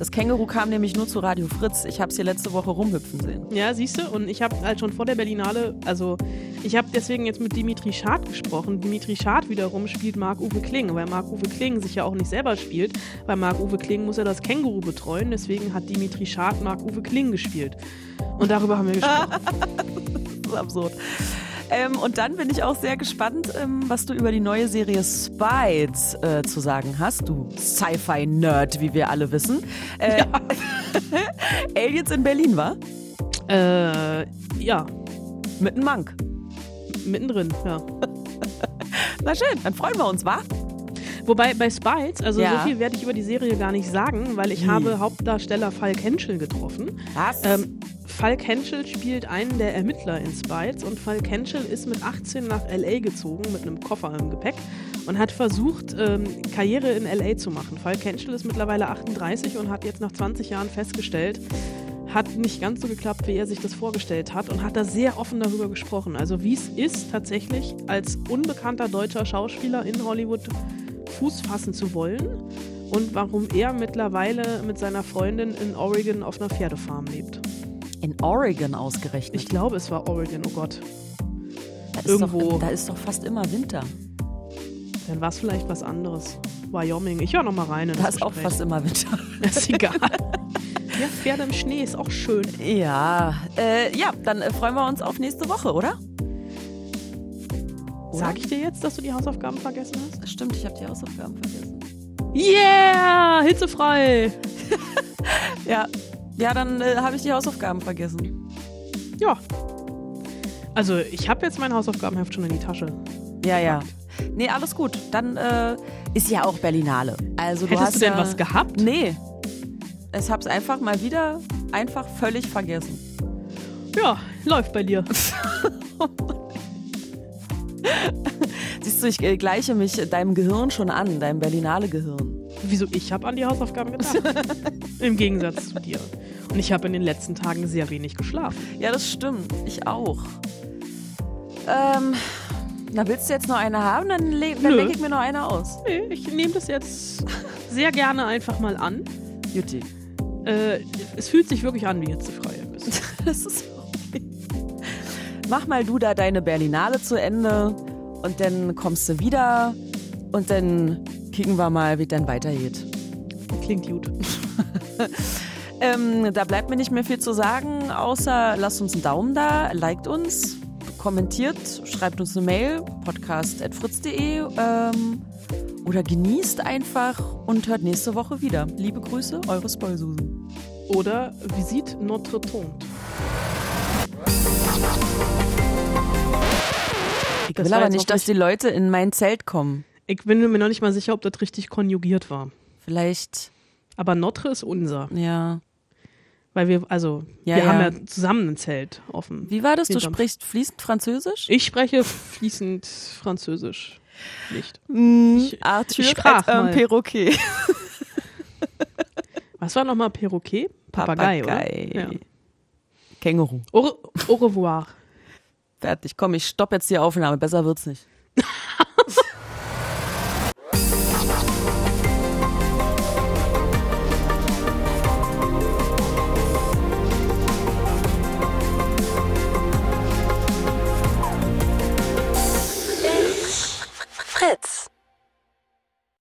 Das Känguru kam nämlich nur zu Radio Fritz. Ich habe es hier letzte Woche rumhüpfen sehen. Ja, siehst du, und ich habe halt schon vor der Berlinale, also ich habe deswegen jetzt mit Dimitri Schad gesprochen. Dimitri Schad wiederum spielt Marc-Uwe Kling, weil Marc-Uwe Kling sich ja auch nicht selber spielt. Weil Marc-Uwe Kling muss ja das Känguru betreuen, deswegen hat Dimitri Schad Marc-Uwe Kling gespielt. Und darüber haben wir gesprochen. [laughs] Das ist absurd. Ähm, und dann bin ich auch sehr gespannt, ähm, was du über die neue Serie Spies äh, zu sagen hast. Du Sci-Fi-Nerd, wie wir alle wissen. Äh, [laughs] Aliens in Berlin, war? äh, ja, Mit einem Monk. mittendrin, ja. [laughs] Na schön, dann freuen wir uns, wa? Wobei bei Spites, also Ja. so viel werde ich über die Serie gar nicht sagen, weil ich Wie? habe Hauptdarsteller Falk Henschel getroffen. Was? Ähm, Falk Henschel spielt einen der Ermittler in Spites und Falk Henschel ist mit 18 nach L.A. gezogen mit einem Koffer im Gepäck und hat versucht, ähm, Karriere in L.A. zu machen. Falk Henschel ist mittlerweile 38 und hat jetzt nach 20 Jahren festgestellt, hat nicht ganz so geklappt, wie er sich das vorgestellt hat und hat da sehr offen darüber gesprochen. Also wie es ist, tatsächlich als unbekannter deutscher Schauspieler in Hollywood Fuß fassen zu wollen und warum er mittlerweile mit seiner Freundin in Oregon auf einer Pferdefarm lebt. in Oregon ausgerechnet. Ich glaube, es war Oregon, oh Gott. da, ist irgendwo- Doch, da ist doch fast immer Winter. Dann war es vielleicht was anderes. Wyoming. Ich höre noch mal rein in Da das ist auch Gespräch. fast immer Winter. [laughs] ist egal. [laughs] Ja, Pferde im Schnee ist auch schön. Ja, äh, ja, dann äh, freuen wir uns auf nächste Woche, oder? Sag ich dir jetzt, dass du die Hausaufgaben vergessen hast? Stimmt, ich habe die Hausaufgaben vergessen. Yeah! Hitzefrei! [laughs] Ja, ja, dann äh, habe ich die Hausaufgaben vergessen. Ja. Also, ich habe jetzt mein Hausaufgabenheft schon in die Tasche. Ja, ja. Nee, alles gut. Dann äh, ist ja auch Berlinale. Also du Hättest hast du denn ja, was gehabt? Nee. Ich hab's einfach mal wieder einfach völlig vergessen. Ja, läuft bei dir. [laughs] Siehst du, ich äh, gleiche mich deinem Gehirn schon an, deinem Berlinale Gehirn. Wieso? Ich habe an die Hausaufgaben gedacht. [laughs] Im Gegensatz zu dir. Und ich habe in den letzten Tagen sehr wenig geschlafen. Ja, das stimmt. Ich auch. Ähm, na, willst du jetzt noch eine haben? Dann, le dann denke ich mir noch eine aus. Nee, ich nehme das jetzt sehr gerne einfach mal an. Jutti. Äh, es fühlt sich wirklich an wie hitzefrei. ein bisschen. Das ist okay. Mach mal du da deine Berlinale zu Ende und dann kommst du wieder und dann kicken wir mal, wie dann weitergeht. Klingt gut. [laughs] Ähm, da bleibt mir nicht mehr viel zu sagen, außer lasst uns einen Daumen da, liked uns, kommentiert, schreibt uns eine Mail, podcast.fritz.de ähm, oder genießt einfach und hört nächste Woche wieder. Liebe Grüße, eure Spoilsusen. Oder Visite Notre Tante. Ich Das will war aber nicht, dass die Leute in mein Zelt kommen. Ich bin mir noch nicht mal sicher, ob das richtig konjugiert war. Vielleicht, Aber Notre ist unser. ja. Weil wir, also, Ja, wir ja. haben ja zusammen ein Zelt offen. Wie war das? Du sprichst fließend Französisch? Ich spreche fließend Französisch. Nicht. Ich- Arthur ich sprach un mal. Perroquet. [laughs] Was war nochmal Perroquet? Papagei, Papagei. oder? Ja. Känguru. Au, au revoir. Fertig. Komm, ich stopp jetzt die Aufnahme. Besser wird's nicht. Fritz.